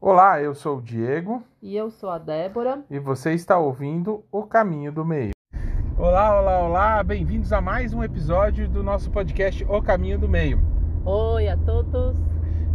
Olá, eu sou o Diego E eu sou a Débora. e você está ouvindo O Caminho do Meio. Olá, olá, olá, bem-vindos a mais um episódio do nosso podcast O Caminho do Meio. Oi a todos.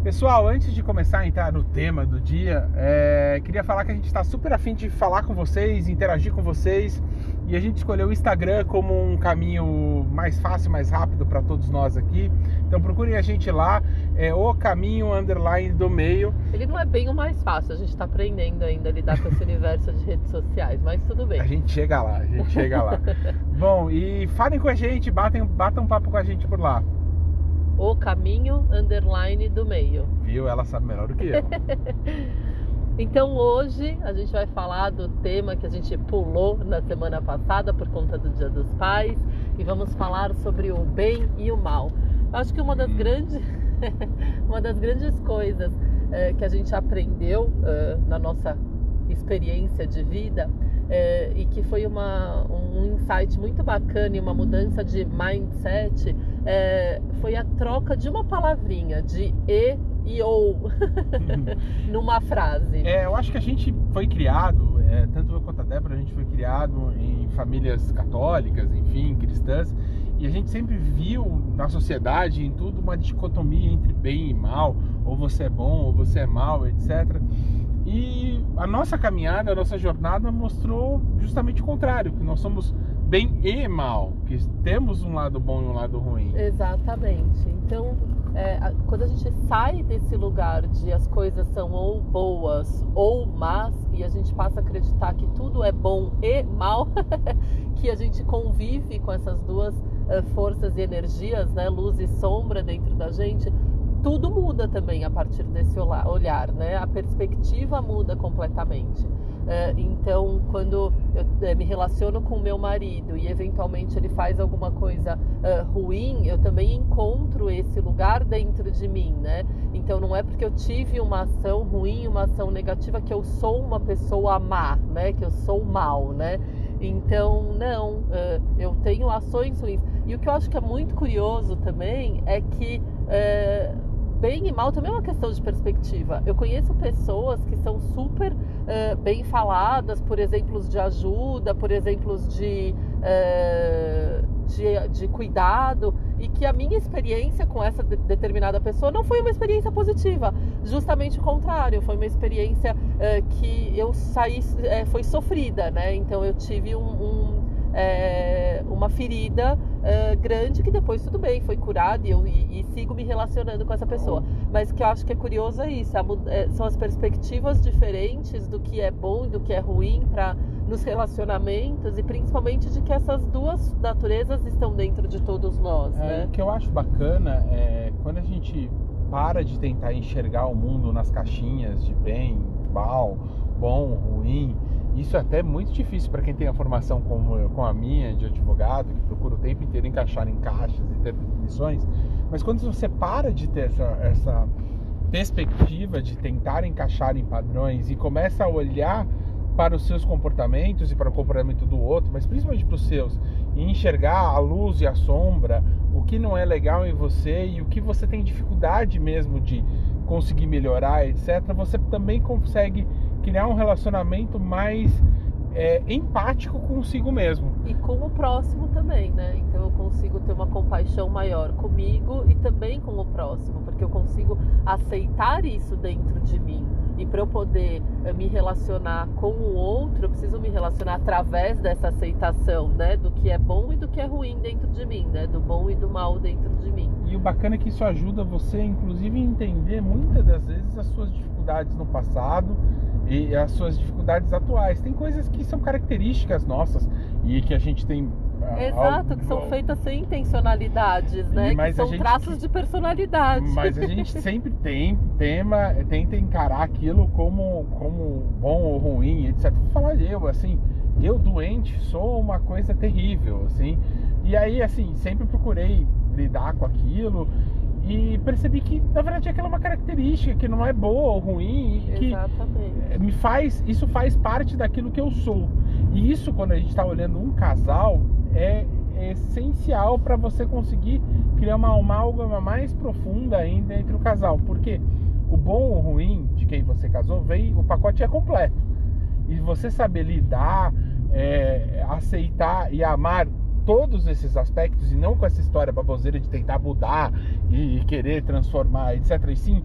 Pessoal, antes de começar a entrar no tema do dia, é, queria falar que a gente está super afim de falar com vocês, interagir com vocês e a gente escolheu o Instagram como um caminho mais fácil, mais rápido para todos nós aqui. Então procurem a gente lá, é o caminho underline do meio. Ele não é bem o mais fácil, a gente está aprendendo ainda a lidar com esse universo de redes sociais, mas tudo bem. A gente chega lá, a gente chega lá. Bom, e falem com a gente, batem, batam um papo com a gente por lá. O caminho underline do meio. Viu? Ela sabe melhor do que eu. Então hoje a gente vai falar do tema que a gente pulou na semana passada por conta do Dia dos Pais e vamos falar sobre o bem e o mal. Acho que uma das grandes, uma das grandes coisas eh, que a gente aprendeu eh, na nossa experiência de vida eh, e que foi uma, um insight muito bacana e uma mudança de mindset eh, foi a troca de uma palavrinha de e e ou numa frase. É, eu acho que a gente foi criado, é, tanto eu quanto a Débora, a gente foi criado em famílias católicas, enfim, cristãs, e a gente sempre viu na sociedade, em tudo, uma dicotomia entre bem e mal, ou você é bom, ou você é mal, etc. E a nossa caminhada, a nossa jornada mostrou justamente o contrário, que nós somos bem e mal, que temos um lado bom e um lado ruim. Exatamente. Então, é, quando a gente sai desse lugar de as coisas são ou boas ou más, e a gente passa a acreditar que tudo é bom e mal, que a gente convive com essas duas eh, forças e energias, né, luz e sombra dentro da gente, tudo muda também a partir desse olhar, né? A perspectiva muda completamente. É, então, quando eu é, me relaciono com meu marido e eventualmente ele faz alguma coisa é, ruim, eu também encontro esse lugar dentro de mim, né? Então, não é porque eu tive uma ação ruim, uma ação negativa, que eu sou uma pessoa má, né? Que eu sou mal, né? Então, não, eu tenho ações ruins. E o que eu acho que é muito curioso também é que bem e mal também é uma questão de perspectiva. Eu conheço pessoas que são super eh, bem faladas por exemplos de ajuda, por exemplos de, eh, de, de cuidado, e que a minha experiência com essa de- determinada pessoa não foi uma experiência positiva. Justamente o contrário, foi uma experiência eh, que eu saí, foi sofrida, né? Então eu tive um, um, eh, uma ferida eh, grande que depois tudo bem, foi curada e eu e, e sigo me relacionando com essa pessoa. Mas o que eu acho que é curioso é isso, é, são as perspectivas diferentes do que é bom e do que é ruim para nos relacionamentos e principalmente de que essas duas naturezas estão dentro de todos nós, É, né? O que eu acho bacana é quando a gente para de tentar enxergar o mundo nas caixinhas de bem, mal, bom, ruim. Isso é até muito difícil para quem tem a formação como com a minha de advogado, que procura o tempo inteiro encaixar em caixas e ter definições. Mas quando você para de ter essa, essa perspectiva de tentar encaixar em padrões e começa a olhar para os seus comportamentos e para o comportamento do outro, mas principalmente para os seus, e enxergar a luz e a sombra, o que não é legal em você e o que você tem dificuldade mesmo de conseguir melhorar, etc., você também consegue criar um relacionamento mais é, empático consigo mesmo. E com o próximo também, né? Então eu consigo ter uma compaixão maior comigo e também com o próximo, porque eu consigo aceitar isso dentro de mim. E para eu poder eh, me relacionar com o outro, eu preciso me relacionar através dessa aceitação, né? Do que é bom e do que é ruim dentro de mim, né? Do bom e do mal dentro de mim. E o bacana é que isso ajuda você, inclusive, a entender muitas das vezes as suas dificuldades no passado e as suas dificuldades atuais. Tem coisas que são características nossas e que a gente tem. ah, Exato, que são feitas sem intencionalidade, né? Que são gente traços de personalidade. Mas a gente sempre tem tema, tenta encarar aquilo como, como bom ou ruim, etc. Vou falar eu, assim, eu doente sou uma coisa terrível, assim. E aí, assim, sempre procurei lidar com aquilo e percebi que, na verdade, aquela é uma característica que não é boa ou ruim e que Exatamente. me faz, isso faz parte daquilo que eu sou. E isso, quando a gente está olhando um casal, é, é essencial para você conseguir criar uma amálgama mais profunda ainda entre o casal. Porque o bom ou ruim de quem você casou vem, o pacote é completo. E você saber lidar, é, aceitar e amar todos esses aspectos e não com essa história baboseira de tentar mudar e querer transformar, etc. E sim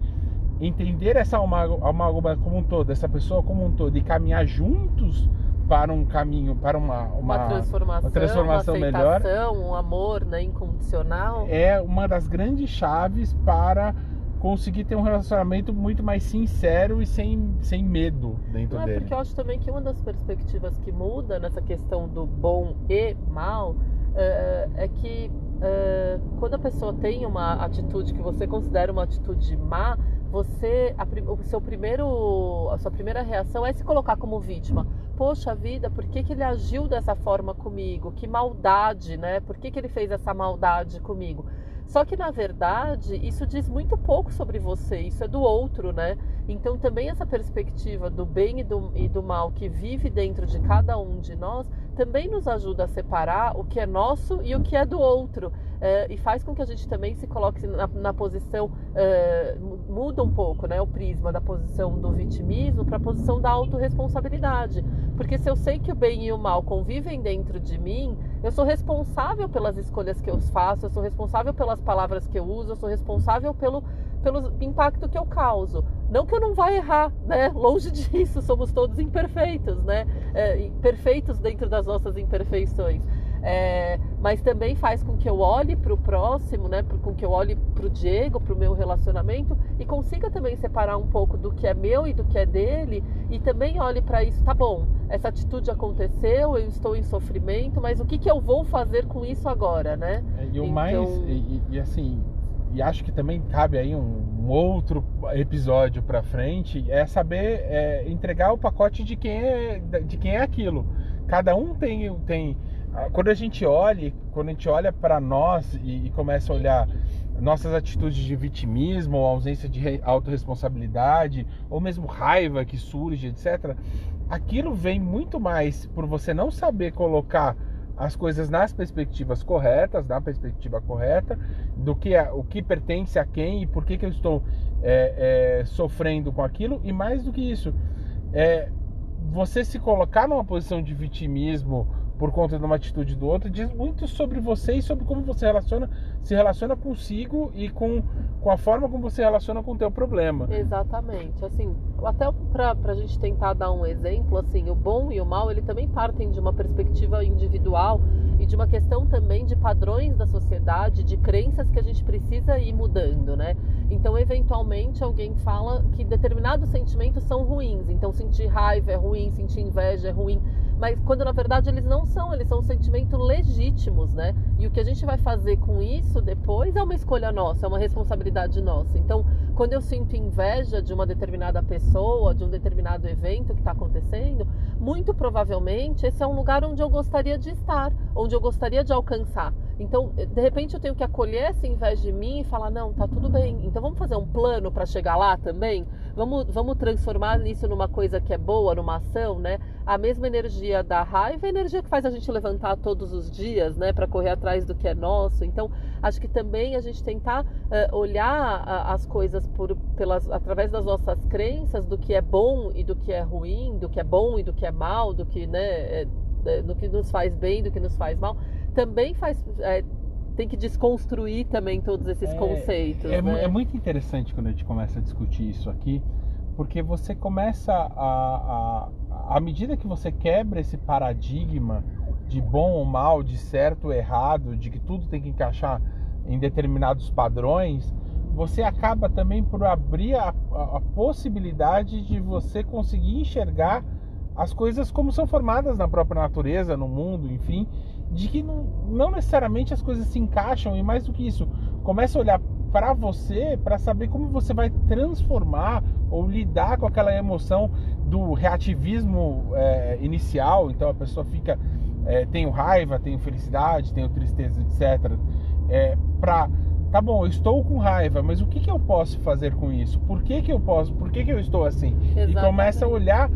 entender essa amálgama como um todo, essa pessoa como um todo e caminhar juntos para um caminho, para uma, uma, uma transformação, uma transformação uma melhor. Um amor né, incondicional. É uma das grandes chaves para conseguir ter um relacionamento muito mais sincero e sem, sem medo dentro Não, dele. É porque eu acho também que uma das perspectivas que muda nessa questão do bom e mal é, é que é, quando a pessoa tem uma atitude que você considera uma atitude má, você a, o seu primeiro a sua primeira reação é se colocar como vítima. Poxa vida por que, que ele agiu dessa forma comigo? Que maldade né? Por que, que ele fez essa maldade comigo só que na verdade isso diz muito pouco sobre você, isso é do outro, né? Então também essa perspectiva do bem e do, e do mal que vive dentro de cada um de nós também nos ajuda a separar o que é nosso e o que é do outro. É, e faz com que a gente também se coloque na, na posição, é, muda um pouco né, o prisma da posição do vitimismo para a posição da autorresponsabilidade. Porque se eu sei que o bem e o mal convivem dentro de mim, eu sou responsável pelas escolhas que eu faço, eu sou responsável pelas palavras que eu uso, eu sou responsável pelo, pelo impacto que eu causo. Não que eu não vá errar, né? Longe disso, somos todos imperfeitos, né? É, perfeitos dentro das nossas imperfeições. É, mas também faz com que eu olhe para o próximo, né? Com que eu olhe para o Diego, para o meu relacionamento e consiga também separar um pouco do que é meu e do que é dele e também olhe para isso, tá bom? Essa atitude aconteceu, eu estou em sofrimento, mas o que, que eu vou fazer com isso agora, né? É, e o então... mais e, e, assim e acho que também cabe aí um, um outro episódio para frente é saber é, entregar o pacote de quem é de quem é aquilo. Cada um tem tem quando a gente olha, quando a gente olha para nós e, e, começa a olhar nossas atitudes de vitimismo, ou ausência de autorresponsabilidade, ou mesmo raiva que surge, etc., aquilo vem muito mais por você não saber colocar as coisas nas perspectivas corretas, na perspectiva correta, do que o que pertence a quem e por que, que eu estou é, é, sofrendo com aquilo, e mais do que isso, é, você se colocar numa posição de vitimismo por conta de uma atitude do outro, diz muito sobre você e sobre como você relaciona, se relaciona consigo e com, com a forma como você relaciona com o teu problema. Exatamente. Assim, até para a gente tentar dar um exemplo, assim, o bom e o mal, ele também partem de uma perspectiva individual e de uma questão também de padrões da sociedade, de crenças que a gente precisa ir mudando, né? Então, eventualmente, alguém fala que determinados sentimentos são ruins. Então, sentir raiva é ruim, sentir inveja é ruim mas quando na verdade eles não são, eles são sentimentos legítimos, né? E o que a gente vai fazer com isso depois é uma escolha nossa, é uma responsabilidade nossa. Então, quando eu sinto inveja de uma determinada pessoa, de um determinado evento que está acontecendo, muito provavelmente esse é um lugar onde eu gostaria de estar, onde eu gostaria de alcançar. Então, de repente eu tenho que acolher essa inveja de mim e falar: não, tá tudo bem. Então vamos fazer um plano para chegar lá também? Vamos, vamos transformar isso numa coisa que é boa, numa ação, né? A mesma energia da raiva é a energia que faz a gente levantar todos os dias, né? Para correr atrás do que é nosso. Então, acho que também a gente tentar uh, olhar uh, as coisas por, pelas, através das nossas crenças do que é bom e do que é ruim, do que é bom e do que é mal, do que, né? É, é, do que nos faz bem, do que nos faz mal, também faz. É, tem que desconstruir também todos esses é, conceitos. É, né? é, muito interessante quando a gente começa a discutir isso aqui, porque você começa a, a, à medida que você quebra esse paradigma de bom ou mal, de certo ou errado, de que tudo tem que encaixar em determinados padrões, você acaba também por abrir a, a, a possibilidade de você conseguir enxergar as coisas como são formadas na própria natureza, no mundo, enfim, de que não, não necessariamente as coisas se encaixam e mais do que isso, começa a olhar para você para saber como você vai transformar ou lidar com aquela emoção do reativismo é, inicial. Então a pessoa fica, é, tenho raiva, tenho felicidade, tenho tristeza, etc. É, para tá bom, eu estou com raiva, mas o que, que eu posso fazer com isso? Por que, que eu posso? Por que, que eu estou assim? Exatamente. E começa a olhar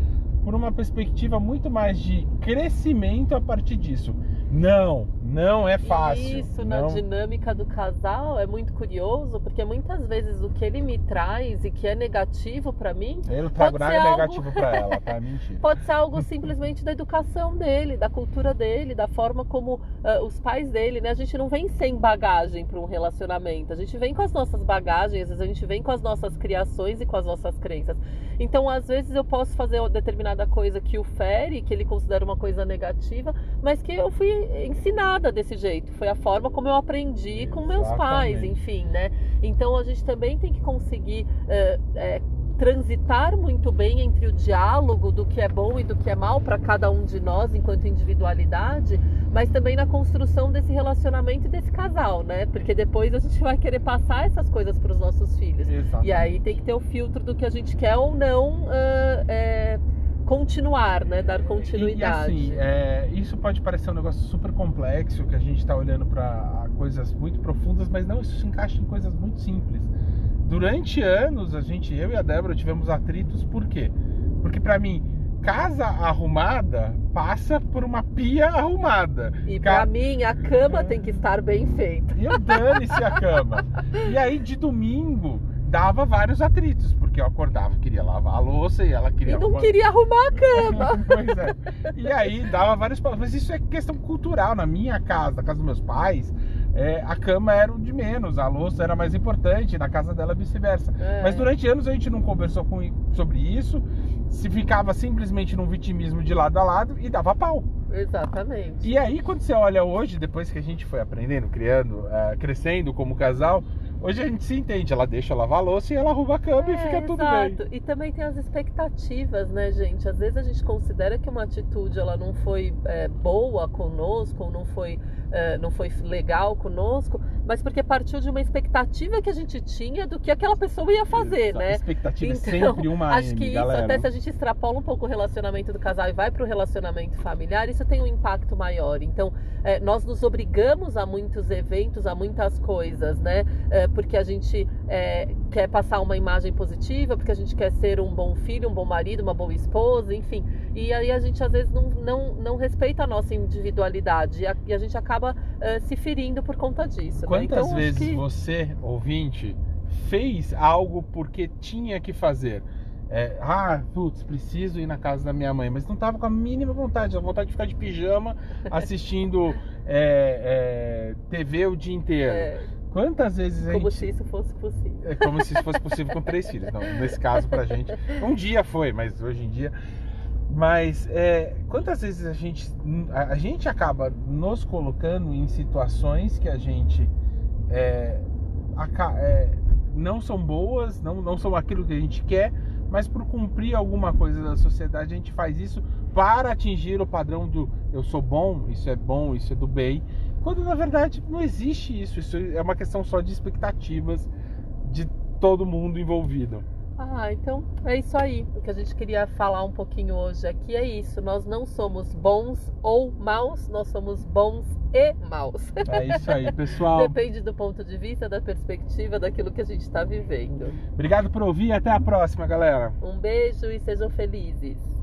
por uma perspectiva muito mais de crescimento a partir disso. Não, não é fácil. Isso, não... na dinâmica do casal, é muito curioso, porque muitas vezes o que ele me traz e que é negativo para mim. Eu não trago pode nada algo- negativo pra ela, tá? Mentira. Pode ser algo simplesmente da educação dele, da cultura dele, da forma como ah, os pais dele, né? A gente não vem sem bagagem para um relacionamento. A gente vem com as nossas bagagens, às vezes a gente vem com as nossas criações e com as nossas crenças. Então, às vezes eu posso fazer uma determinada coisa que o fere, que ele considera uma coisa negativa, mas que eu fui ensinada desse jeito. Foi a forma como eu aprendi com meus pais, enfim, né? Então a gente também tem que conseguir eh, transitar muito bem entre o diálogo do que é bom e do que é mal para cada um de nós enquanto individualidade, mas também na construção desse relacionamento e desse casal, né? Porque depois a gente vai querer passar essas coisas para os nossos filhos. Exatamente. E aí tem que ter o filtro do que a gente quer ou não ah, é, continuar, né? Dar E, e continuidade. assim, é, isso pode parecer um negócio super complexo, que a gente está olhando para coisas muito profundas, mas não, isso se encaixa em coisas muito simples. Durante anos, a gente, eu e a Débora, tivemos atritos, por quê? Porque para mim, casa arrumada passa por uma pia arrumada. E Ca- para mim a cama tem que estar bem feita. E eu dane-se a cama. E aí, de domingo, dava vários atritos, porque eu acordava, queria lavar a louça e ela queria E não arrumar- queria arrumar a cama. pois é. E aí dava vários problemas. Mas isso é questão cultural. Na minha casa, na casa dos meus pais, é, a cama era o de menos, a louça era mais importante, na casa dela vice-versa. É. Mas durante anos a gente não conversou com, sobre isso, se ficava simplesmente num vitimismo de lado a lado e dava pau. Exatamente. E aí, quando você olha hoje, depois que a gente foi aprendendo, criando, eh, crescendo como casal, hoje a gente se entende. Ela deixa lavar a louça e ela arruma a cama e É, fica tudo exato. bem. E também tem as expectativas, né, gente? Às vezes a gente considera que uma atitude ela não foi é, boa conosco, ou não foi, é, não foi legal conosco, mas porque partiu de uma expectativa que a gente tinha do que aquela pessoa ia fazer, Essa né? Expectativa é Então, sempre uma Acho M, que isso, galera. até se a gente extrapola um pouco o relacionamento do casal e vai para o relacionamento familiar, isso tem um impacto maior. Então, é, nós nos obrigamos a muitos eventos, a muitas coisas, né? É, porque a gente é, quer passar uma imagem positiva, porque a gente quer ser um bom filho, um bom marido, uma boa esposa, enfim. E aí a gente às vezes não, não, não respeita a nossa individualidade e a, e a gente acaba é, se ferindo por conta disso. né? Quantas Então, acho vezes que- você, ouvinte, fez algo porque tinha que fazer? É, ah, putz, preciso ir na casa da minha mãe, mas não tava com a mínima vontade, a vontade de ficar de pijama assistindo é, é, TV o dia inteiro. Quantas vezes a como gente se isso fosse possível. É como se isso fosse possível com três filhos. Não, nesse caso, pra gente, um dia foi, mas hoje em dia. Mas é, quantas vezes a gente, a, a gente acaba nos colocando em situações que a gente é, aca- é, não são boas, não, não são aquilo que a gente quer, mas por cumprir alguma coisa da sociedade, a gente faz isso para atingir o padrão do eu sou bom, isso é bom, isso é do bem. Quando na verdade não existe isso, isso é uma questão só de expectativas de todo mundo envolvido. Ah, então é isso aí. O que a gente queria falar um pouquinho hoje aqui é isso. Nós não somos bons ou maus, nós somos bons e maus. É isso aí, pessoal. Depende do ponto de vista, da perspectiva, daquilo que a gente está vivendo. Obrigado por ouvir e até a próxima, galera. Um beijo e sejam felizes.